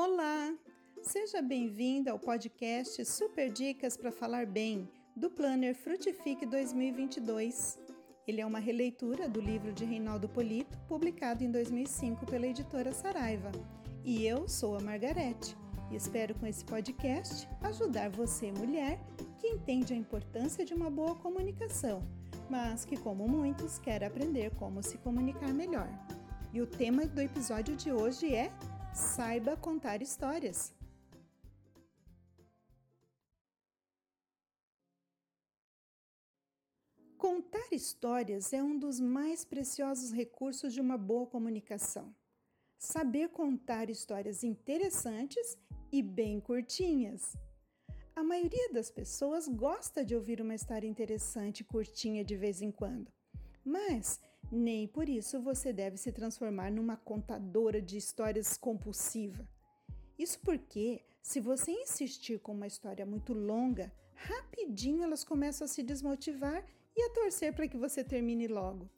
Olá! Seja bem-vindo ao podcast Super Dicas para Falar Bem, do Planner Frutifique 2022. Ele é uma releitura do livro de Reinaldo Polito, publicado em 2005 pela editora Saraiva. E eu sou a Margarete e espero com esse podcast ajudar você, mulher, que entende a importância de uma boa comunicação, mas que, como muitos, quer aprender como se comunicar melhor. E o tema do episódio de hoje é Saiba contar histórias. Contar histórias é um dos mais preciosos recursos de uma boa comunicação. Saber contar histórias interessantes e bem curtinhas. A maioria das pessoas gosta de ouvir uma história interessante e curtinha de vez em quando, mas nem por isso você deve se transformar numa contadora de histórias compulsiva. Isso porque, se você insistir com uma história muito longa, rapidinho elas começam a se desmotivar e a torcer para que você termine logo.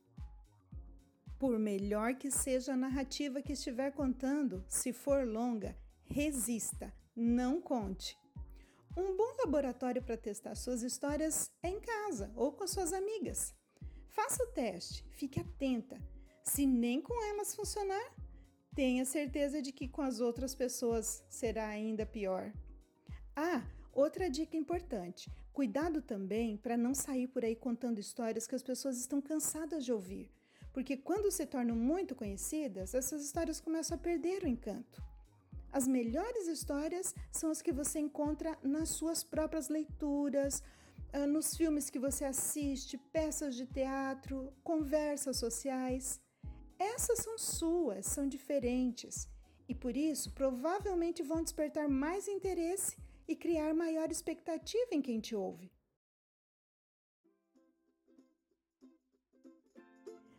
Por melhor que seja a narrativa que estiver contando, se for longa, resista, não conte. Um bom laboratório para testar suas histórias é em casa ou com suas amigas. Faça o teste, fique atenta. Se nem com elas funcionar, tenha certeza de que com as outras pessoas será ainda pior. Ah, outra dica importante: cuidado também para não sair por aí contando histórias que as pessoas estão cansadas de ouvir, porque quando se tornam muito conhecidas, essas histórias começam a perder o encanto. As melhores histórias são as que você encontra nas suas próprias leituras nos filmes que você assiste, peças de teatro, conversas sociais. Essas são suas, são diferentes e por isso provavelmente vão despertar mais interesse e criar maior expectativa em quem te ouve.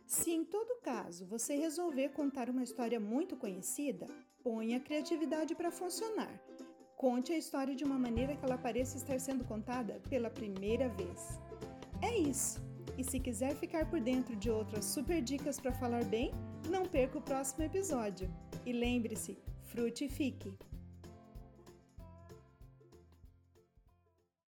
Se em todo caso você resolver contar uma história muito conhecida, ponha a criatividade para funcionar Conte a história de uma maneira que ela pareça estar sendo contada pela primeira vez. É isso! E se quiser ficar por dentro de outras super dicas para falar bem, não perca o próximo episódio. E lembre-se, frutifique!